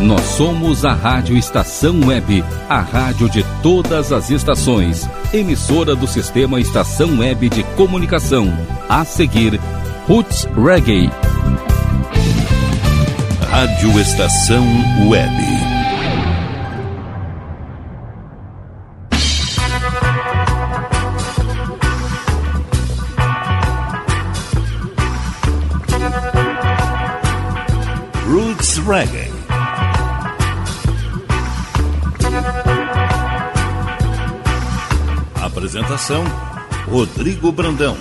Nós somos a Rádio Estação Web, a rádio de todas as estações. Emissora do Sistema Estação Web de Comunicação. A seguir, Roots Reggae. Rádio Estação Web. Roots Reggae. Apresentação: Rodrigo Brandão.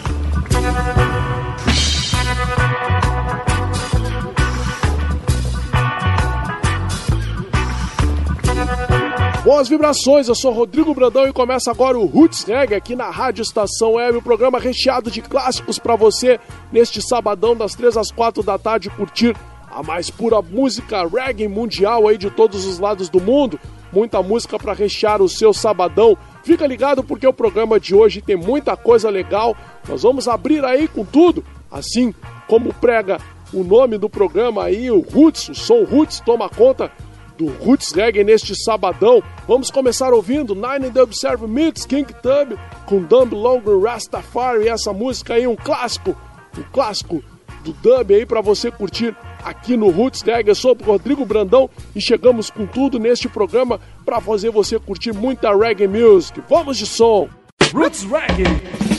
Boas vibrações, eu sou Rodrigo Brandão e começa agora o Roots Reggae aqui na Rádio Estação Web, um programa recheado de clássicos para você neste sabadão das 3 às 4 da tarde curtir a mais pura música reggae mundial aí de todos os lados do mundo. Muita música para rechear o seu sabadão. Fica ligado porque o programa de hoje tem muita coisa legal. Nós vamos abrir aí com tudo, assim como prega o nome do programa aí, o Roots, o som Roots toma conta do Roots Reggae neste sabadão. Vamos começar ouvindo Nine the Observe Meets King Tub com Dumb Longer Rastafari. Essa música aí, um clássico, um clássico do dub aí para você curtir aqui no Roots Reggae. Eu sou o Rodrigo Brandão e chegamos com tudo neste programa para fazer você curtir muita reggae music. Vamos de som! Roots Reggae!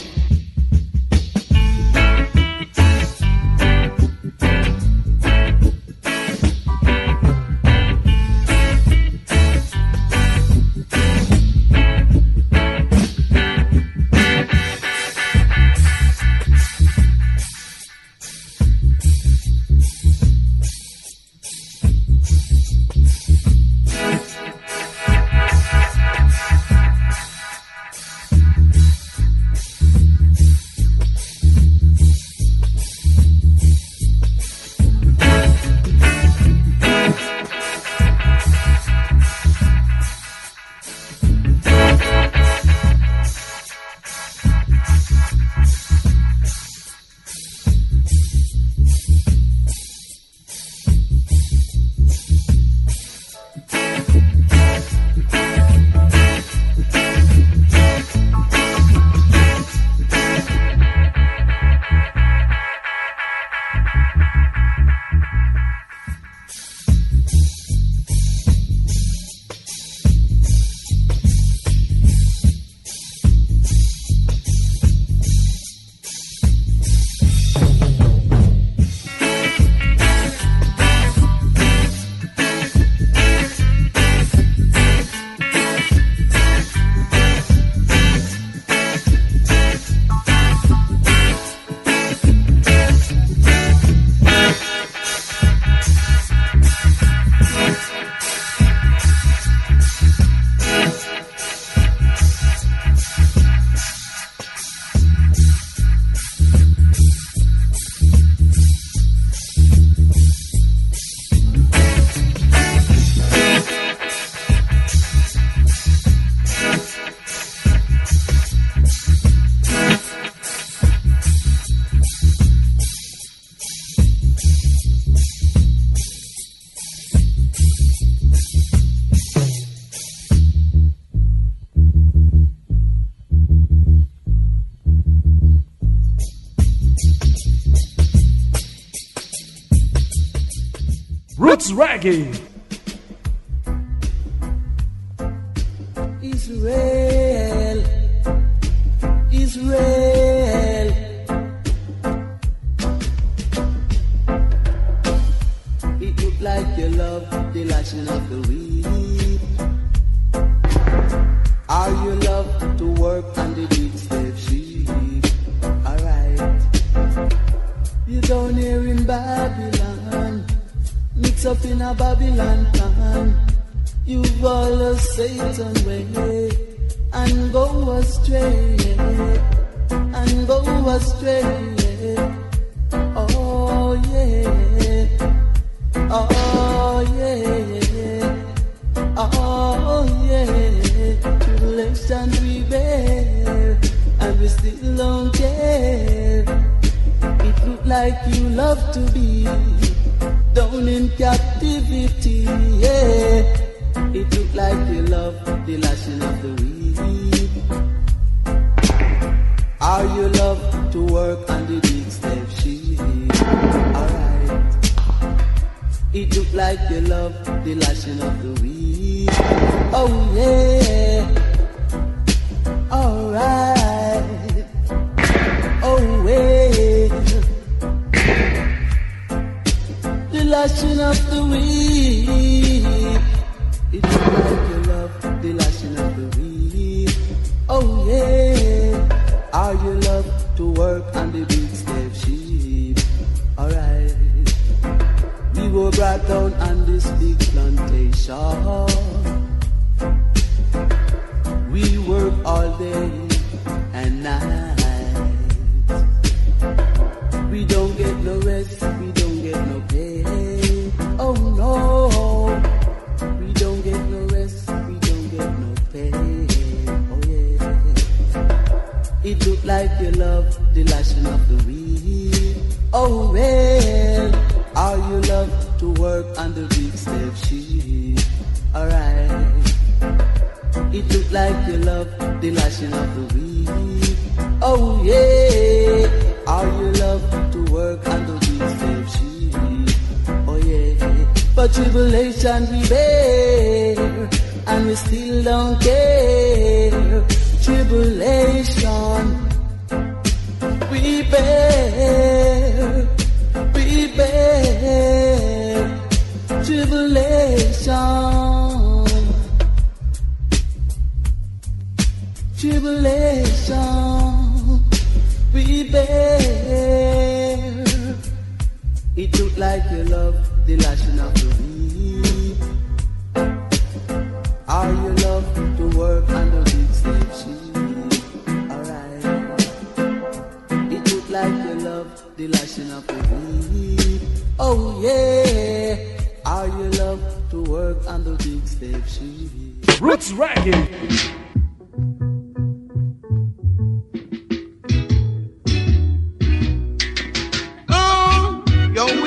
Reggae.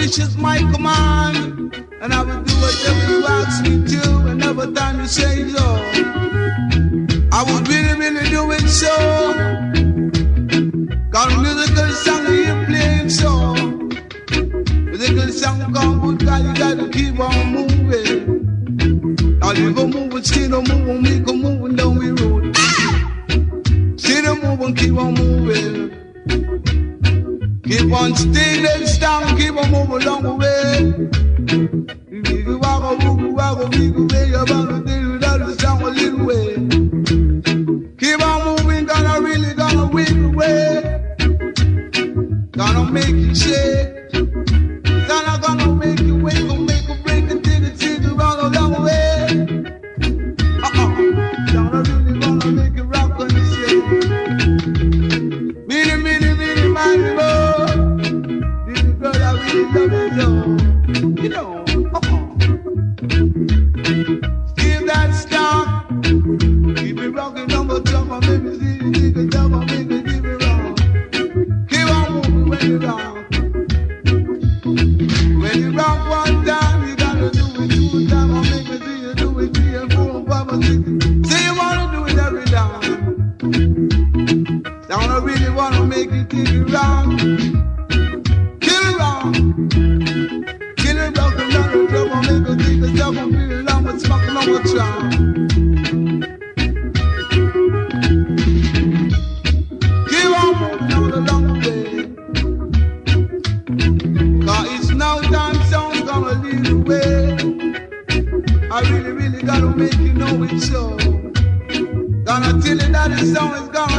which is my command. And I will do whatever you ask me to, and every time you say so. I would really, really do it so. Cause musical song you playing so. Musical song come good, God, you gotta keep on moving. Now you go moving, still moving, we go moving down the road. Still moving, keep on moving. Keep one still and stand, keep a move along the way. Give you a go, it's gone.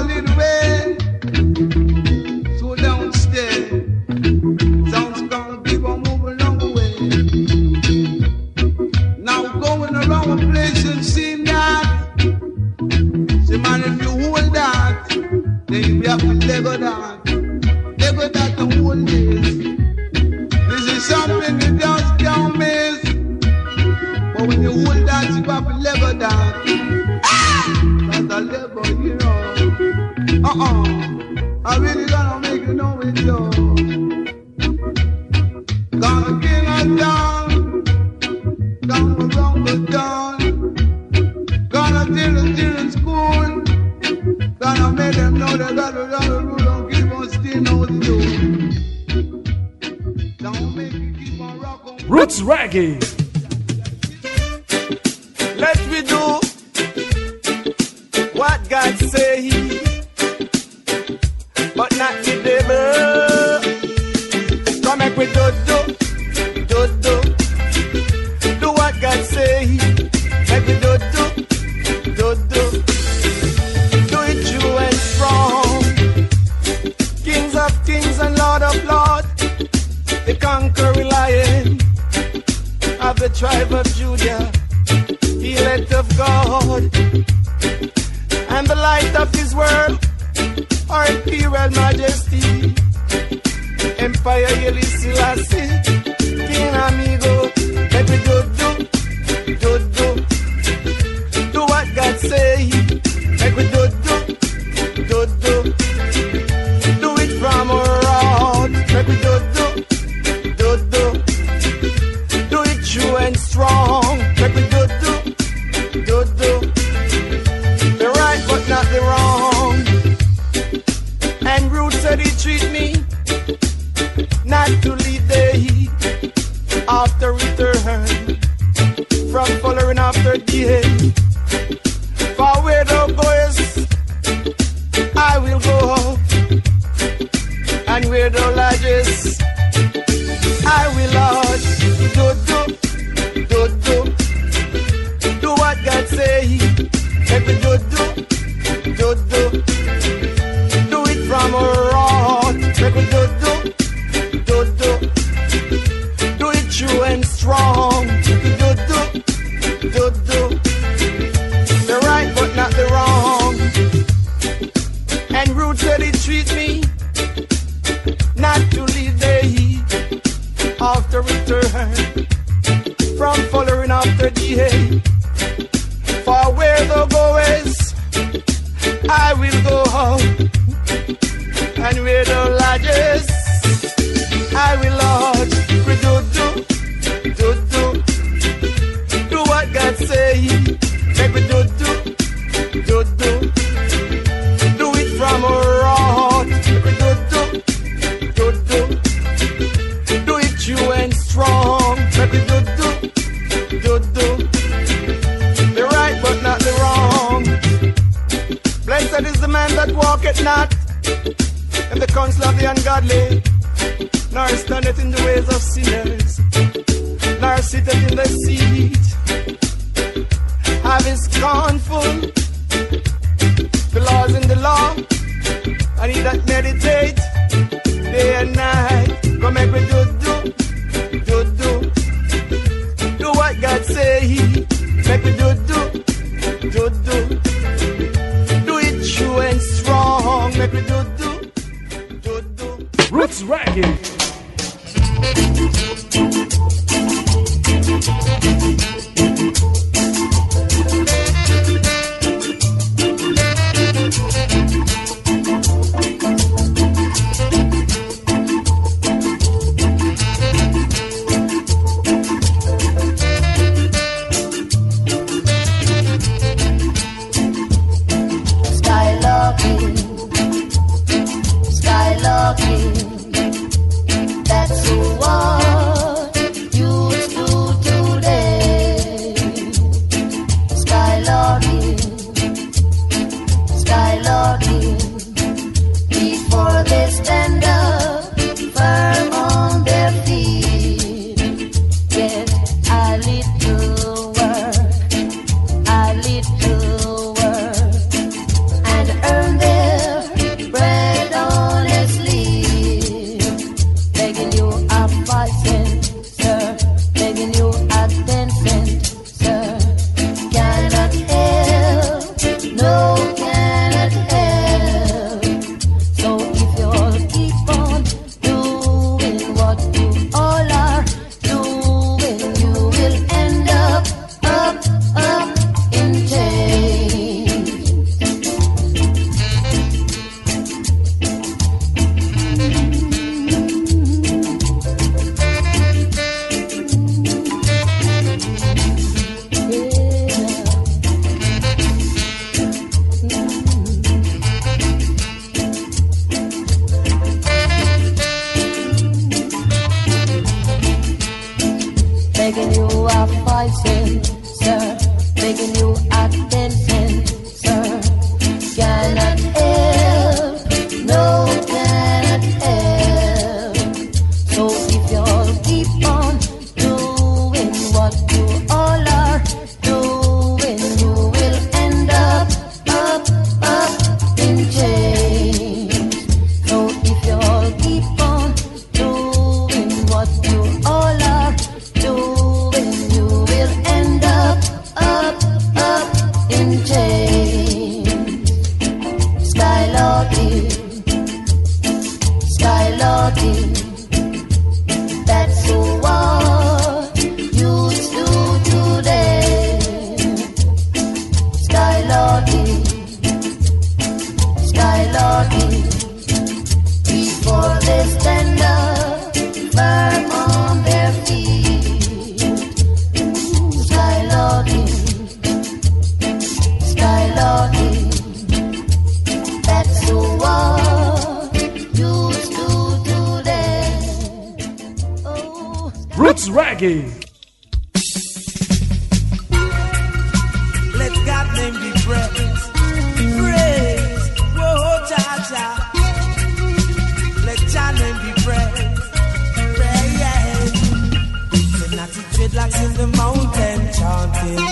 to the mountain chanting,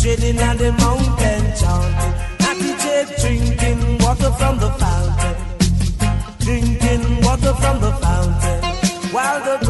trading at the mountain chanting, attitude drinking water from the fountain, drinking water from the fountain, while the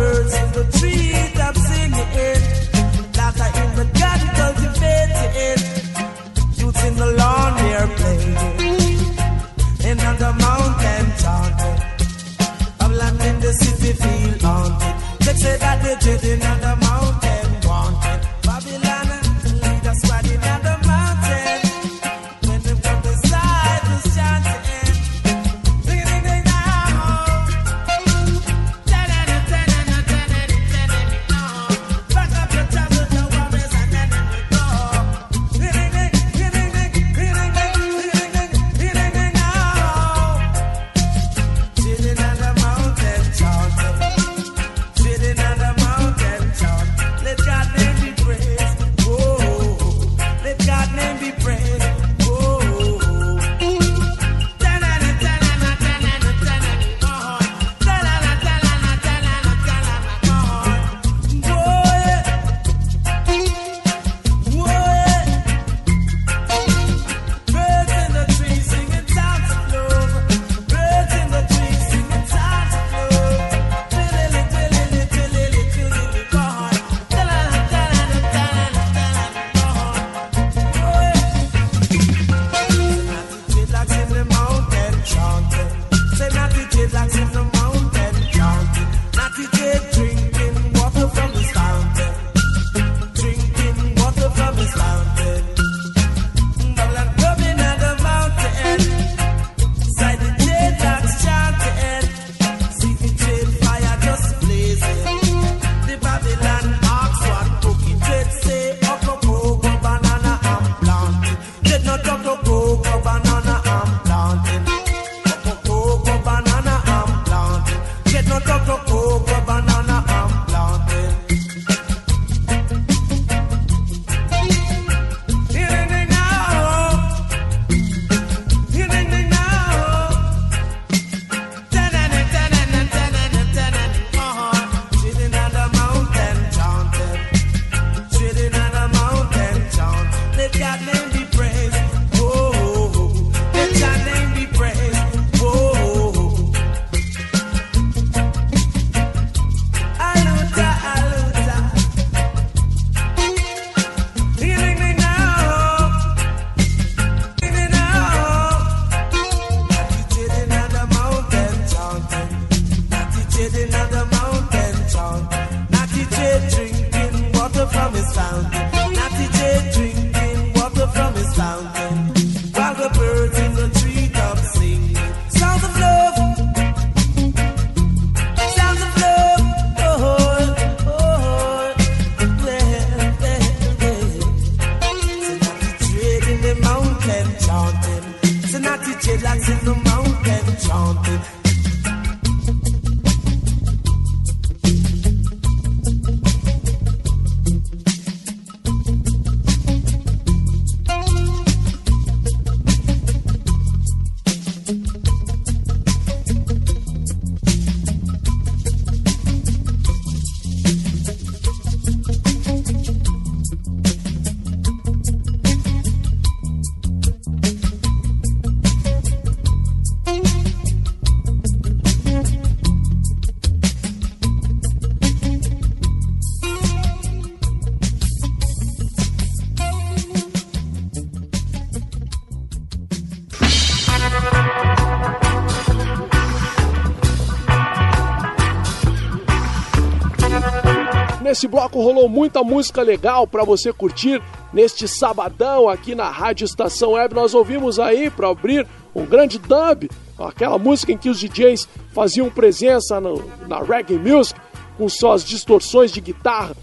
nesse bloco rolou muita música legal para você curtir neste sabadão aqui na Rádio Estação Web. Nós ouvimos aí para abrir um grande dub, aquela música em que os DJs faziam presença no, na reggae music com suas distorções de guitarra,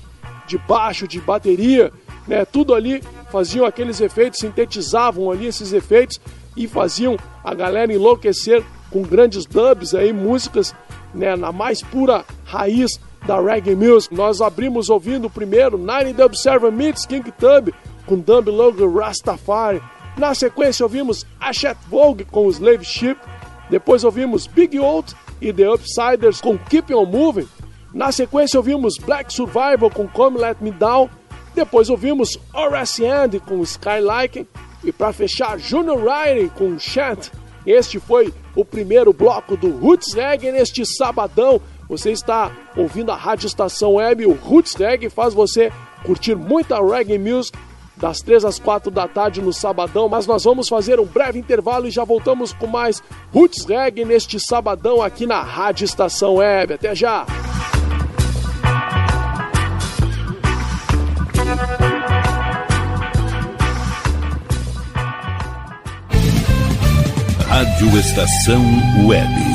de baixo, de bateria, né? Tudo ali faziam aqueles efeitos, sintetizavam ali esses efeitos e faziam a galera enlouquecer com grandes dubs aí, músicas né, na mais pura raiz da reggae music. Nós abrimos ouvindo primeiro Nine Dub Server Meets King Tub com Dub Logo Rastafari. Na sequência ouvimos Ashet Vogue com Slave Ship. Depois ouvimos Big Old e The Upsiders com Keep On Moving. Na sequência ouvimos Black Survival com Come Let Me Down. Depois ouvimos R.S. Andy com Skyliking. E para fechar, Junior Riding com Chant. Este foi o primeiro bloco do Roots Reggae neste sabadão. Você está ouvindo a Rádio Estação Web, o Roots Reggae faz você curtir muita reggae music das 3 às 4 da tarde no sabadão, mas nós vamos fazer um breve intervalo e já voltamos com mais Roots Reggae neste sabadão aqui na Rádio Estação Web. Até já! Rádio Estação Web.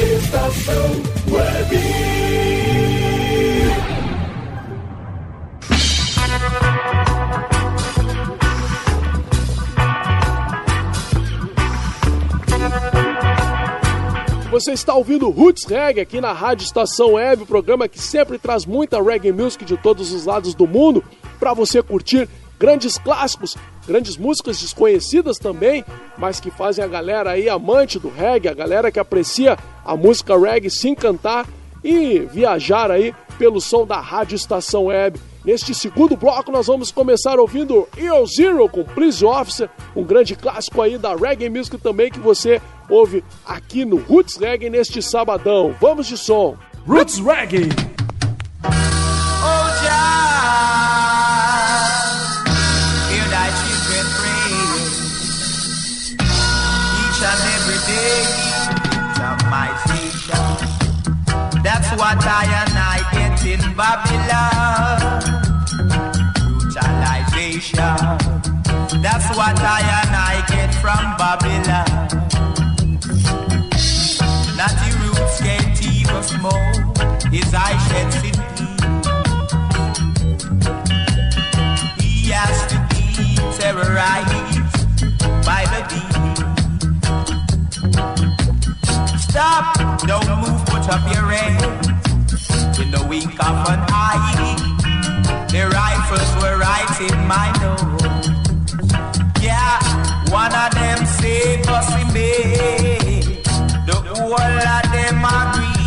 Estação Web. Você está ouvindo Roots Reggae aqui na Rádio Estação Web, o programa que sempre traz muita reggae music de todos os lados do mundo para você curtir grandes clássicos, grandes músicas desconhecidas também, mas que fazem a galera aí amante do reggae, a galera que aprecia a música reggae se encantar e viajar aí pelo som da Rádio Estação Web. Neste segundo bloco, nós vamos começar ouvindo EO Zero com Please Officer, um grande clássico aí da reggae music também que você ouve aqui no Roots Reggae neste sabadão. Vamos de som. Roots Reggae. Oh, Jah, What I and I get in Babylon. Brutalization. That's what I and I get from Babylon. Not the roots can't even smoke. His eye sheds in He has to be terrorized by the deep. Stop, don't move, put up your hand. In the wink of an eye, the rifles were right in my nose. Yeah, one of them say, Bossy me. The whole of them agree.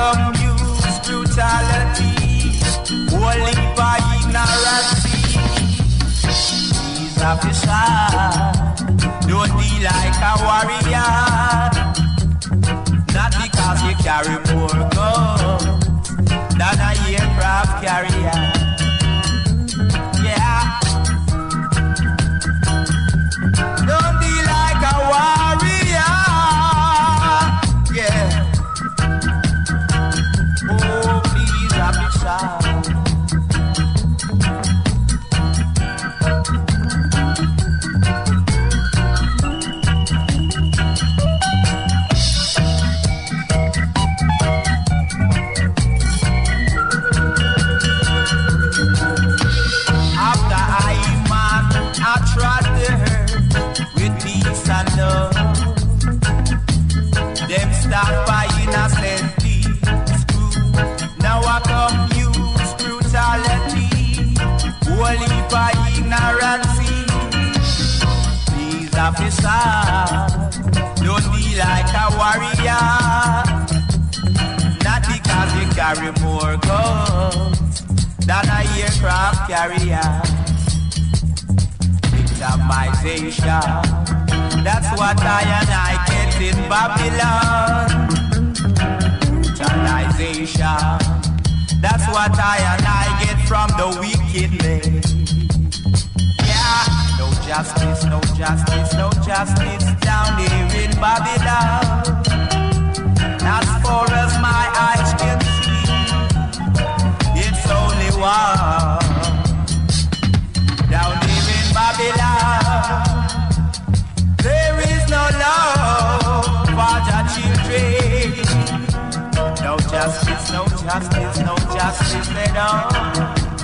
I use brutality, only by ignorancy. These officers don't be like a warrior, not because you carry more guns than a aircraft carrier. Don't be like a warrior, not because you carry more guns than a aircraft carrier. Victimization. That's what I and I get in Babylon. Brutalization. That's what I and I get from the wicked men. No justice, no justice, no justice down here in Babylon. As far as my eyes can see, it's only one down here in Babylon. There is no love for the children. No justice, no justice, no justice at all.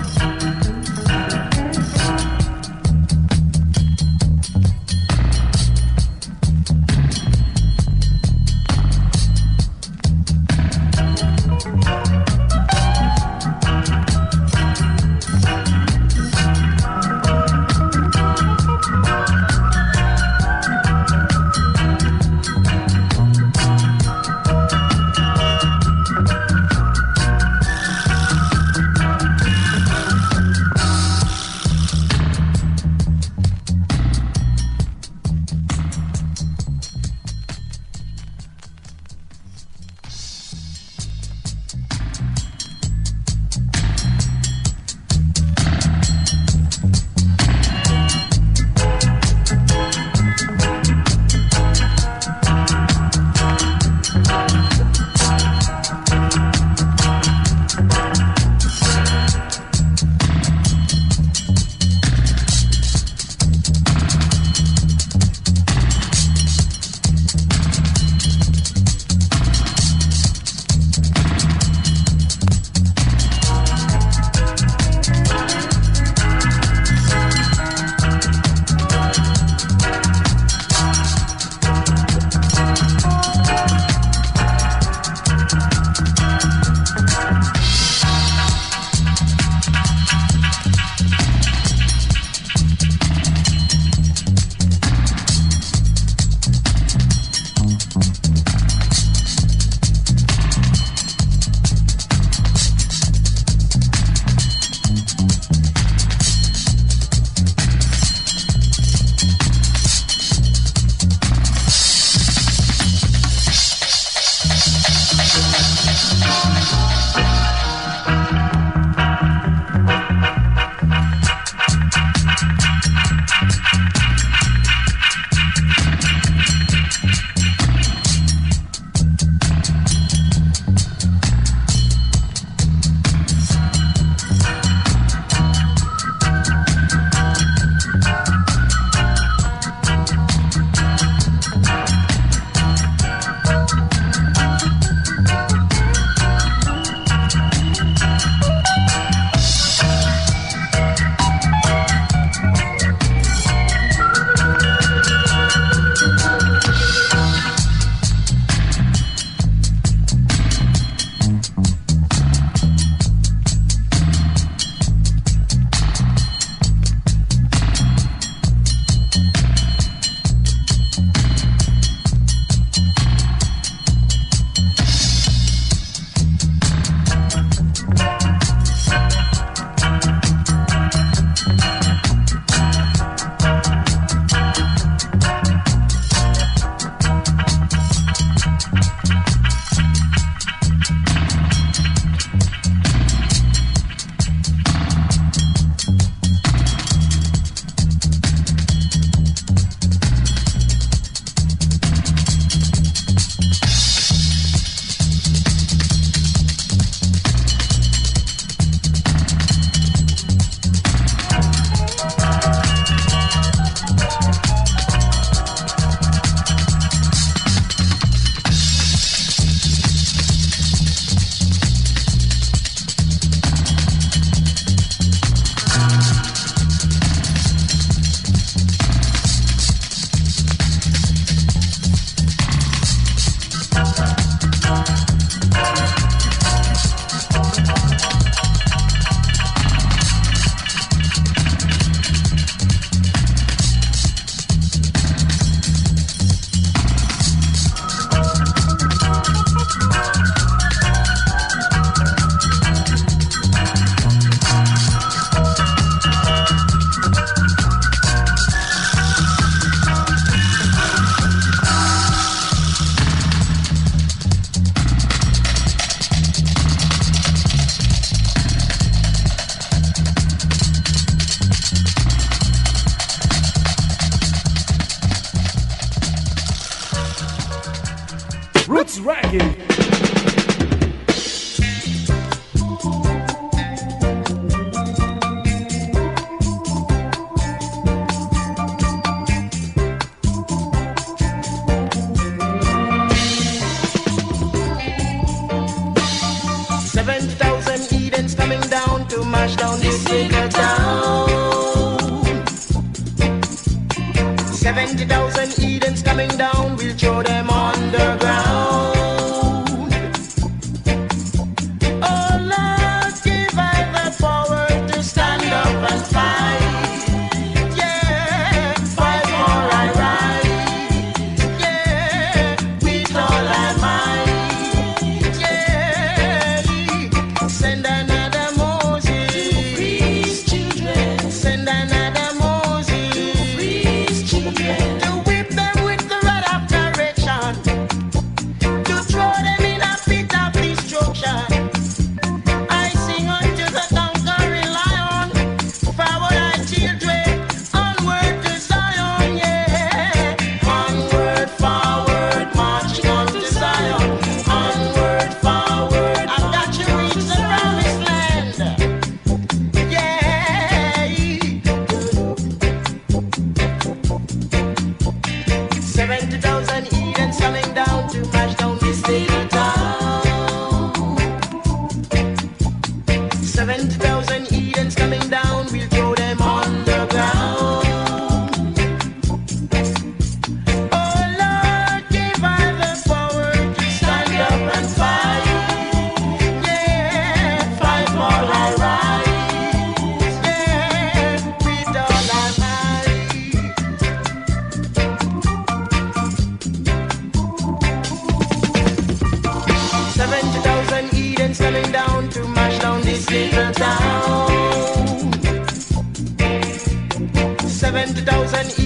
2008.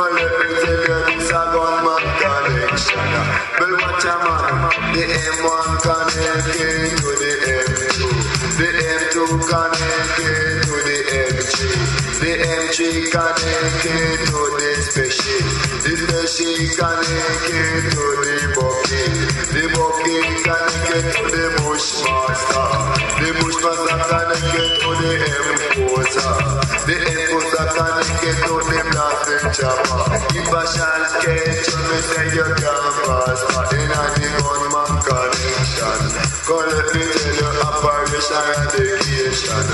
celebrity girl is a gunman connection. Well, watch a man, the M1 connected to the M2, the M2 connected to the M3, the M3 connected to the special, the special connected to the bucket, the bucket connected to the bushmaster, the bushmaster connected to the M4. the M4 connected to connection me say you can't pass In connection Go let me tell you operation radiation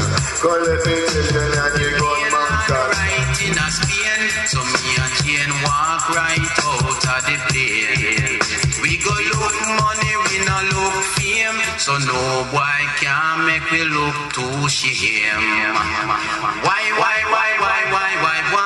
Go let me tell you that the gunman connection in a Spain So me and Jane walk right out of the plane We go look money, we no look fame So no boy can make we look too shame Why, why, why, why, why, why, why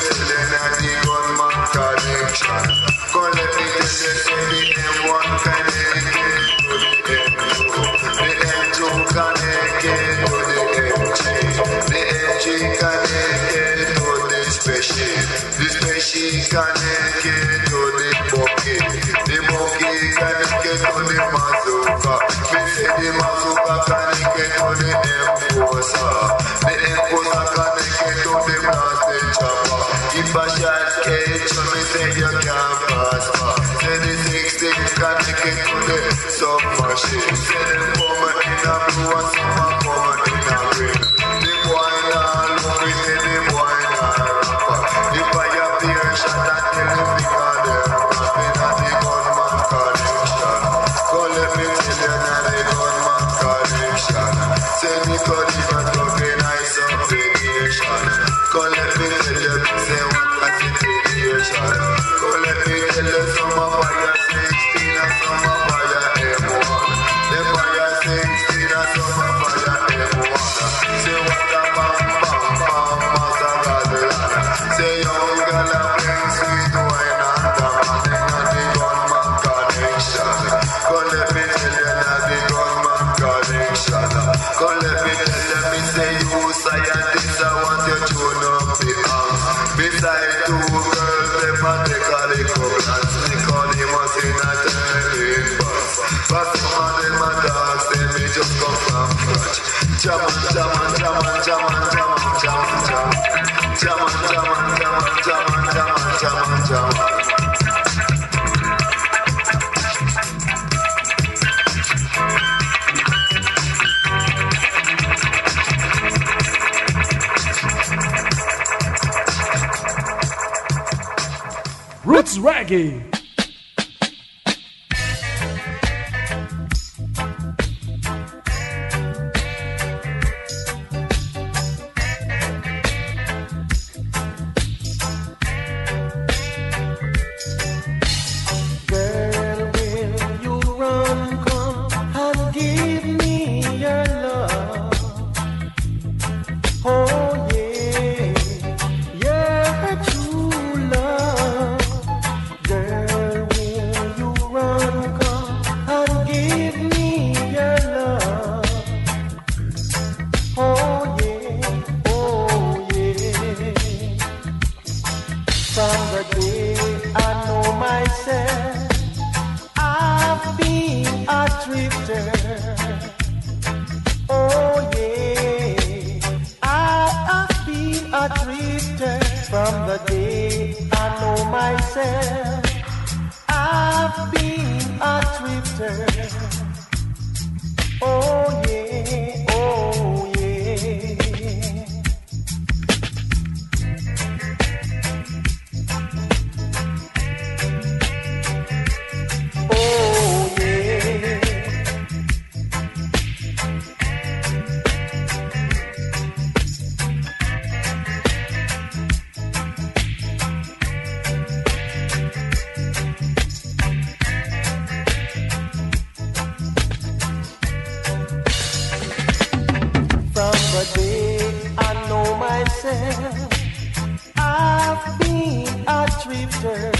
waste, then I on my collection. Collect the gadget from the M1 to the M2. The M2 connected to the The the. The. Yeah. Roots Reggae. sweet.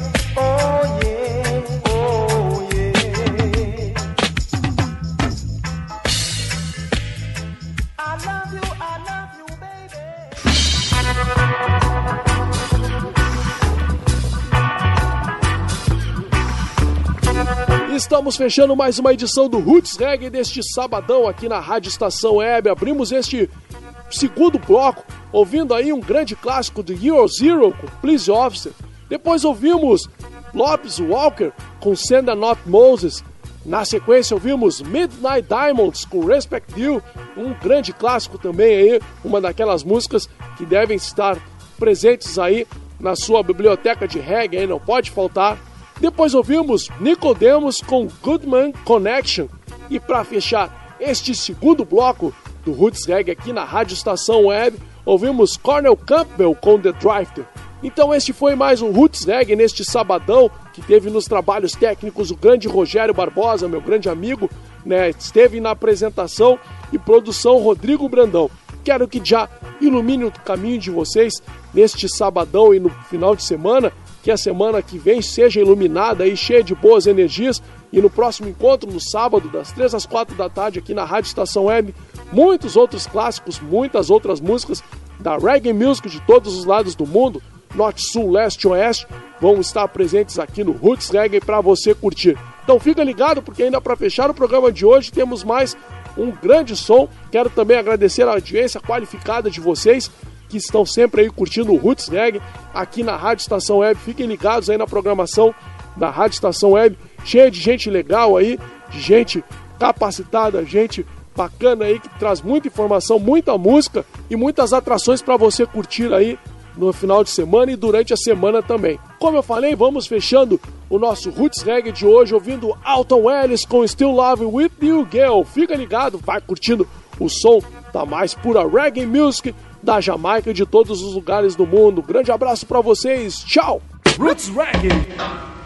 Estamos fechando mais uma edição do Roots Reggae deste sabadão aqui na Rádio Estação Web. Abrimos este segundo bloco ouvindo aí um grande clássico do Euro Zero com Please Officer. Depois ouvimos Lopes Walker com Senda Not Moses. Na sequência ouvimos Midnight Diamonds com Respect You, um grande clássico também aí, uma daquelas músicas que devem estar presentes aí na sua biblioteca de reggae, aí não pode faltar. Depois ouvimos Nicodemus com Goodman Connection. E para fechar este segundo bloco do Roots Reggae aqui na Rádio Estação Web, ouvimos Cornel Campbell com The Drifter. Então este foi mais um Roots Reggae neste sabadão, que teve nos trabalhos técnicos o grande Rogério Barbosa, meu grande amigo, né? Esteve na apresentação e produção Rodrigo Brandão. Quero que já ilumine o caminho de vocês neste sabadão e no final de semana, que a semana que vem seja iluminada e cheia de boas energias. E no próximo encontro, no sábado, das 3 às 4 da tarde, aqui na Rádio Estação Web, muitos outros clássicos, muitas outras músicas da reggae music de todos os lados do mundo, norte, sul, leste, oeste, vão estar presentes aqui no Roots Reggae para você curtir. Então fica ligado porque ainda para fechar o programa de hoje temos mais um grande som. Quero também agradecer a audiência qualificada de vocês que estão sempre aí curtindo o Roots Reggae aqui na Rádio Estação Web. Fiquem ligados aí na programação da Rádio Estação Web, cheia de gente legal aí, de gente capacitada, gente bacana aí que traz muita informação, muita música e muitas atrações para você curtir aí no final de semana e durante a semana também. Como eu falei, vamos fechando o nosso Roots Reggae de hoje ouvindo Alton Ellis com Still Love With You Girl. Fica ligado, vai curtindo o som da mais pura reggae music da Jamaica e de todos os lugares do mundo. Grande abraço para vocês, tchau! Roots Reggae.